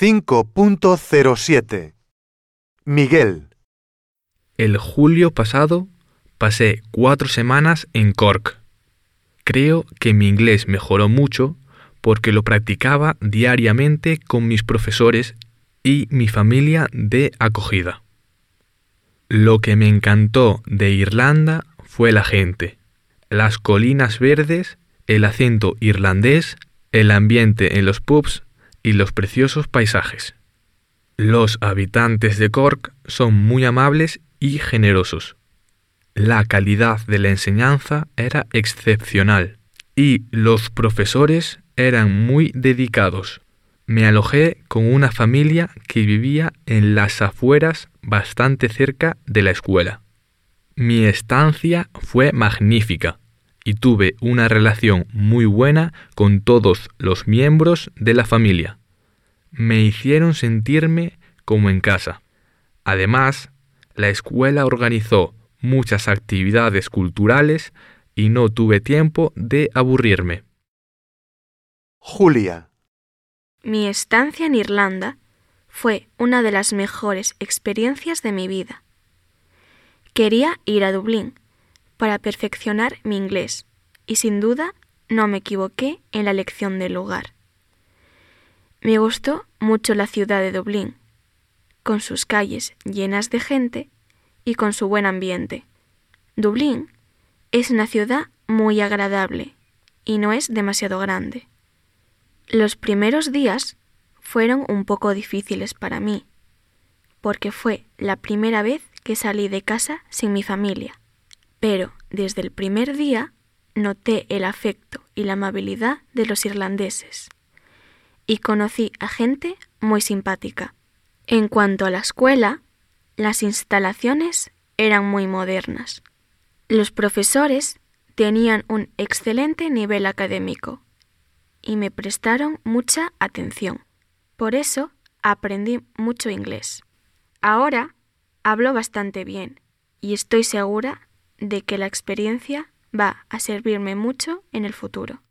5.07 Miguel, El julio pasado pasé cuatro semanas en Cork. Creo que mi inglés mejoró mucho porque lo practicaba diariamente con mis profesores y mi familia de acogida. Lo que me encantó de Irlanda fue la gente, las colinas verdes, el acento irlandés, el ambiente en los pubs y los preciosos paisajes. Los habitantes de Cork son muy amables y generosos. La calidad de la enseñanza era excepcional y los profesores eran muy dedicados. Me alojé con una familia que vivía en las afueras bastante cerca de la escuela. Mi estancia fue magnífica y tuve una relación muy buena con todos los miembros de la familia. Me hicieron sentirme como en casa. Además, la escuela organizó muchas actividades culturales y no tuve tiempo de aburrirme. Julia, Mi estancia en Irlanda fue una de las mejores experiencias de mi vida. Quería ir a Dublín para perfeccionar mi inglés y sin duda no me equivoqué en la elección del lugar. Me gustó mucho la ciudad de Dublín, con sus calles llenas de gente y con su buen ambiente. Dublín es una ciudad muy agradable y no es demasiado grande. Los primeros días fueron un poco difíciles para mí, porque fue la primera vez que salí de casa sin mi familia. Pero desde el primer día noté el afecto y la amabilidad de los irlandeses y conocí a gente muy simpática. En cuanto a la escuela, las instalaciones eran muy modernas. Los profesores tenían un excelente nivel académico y me prestaron mucha atención. Por eso aprendí mucho inglés. Ahora hablo bastante bien y estoy segura de que la experiencia va a servirme mucho en el futuro.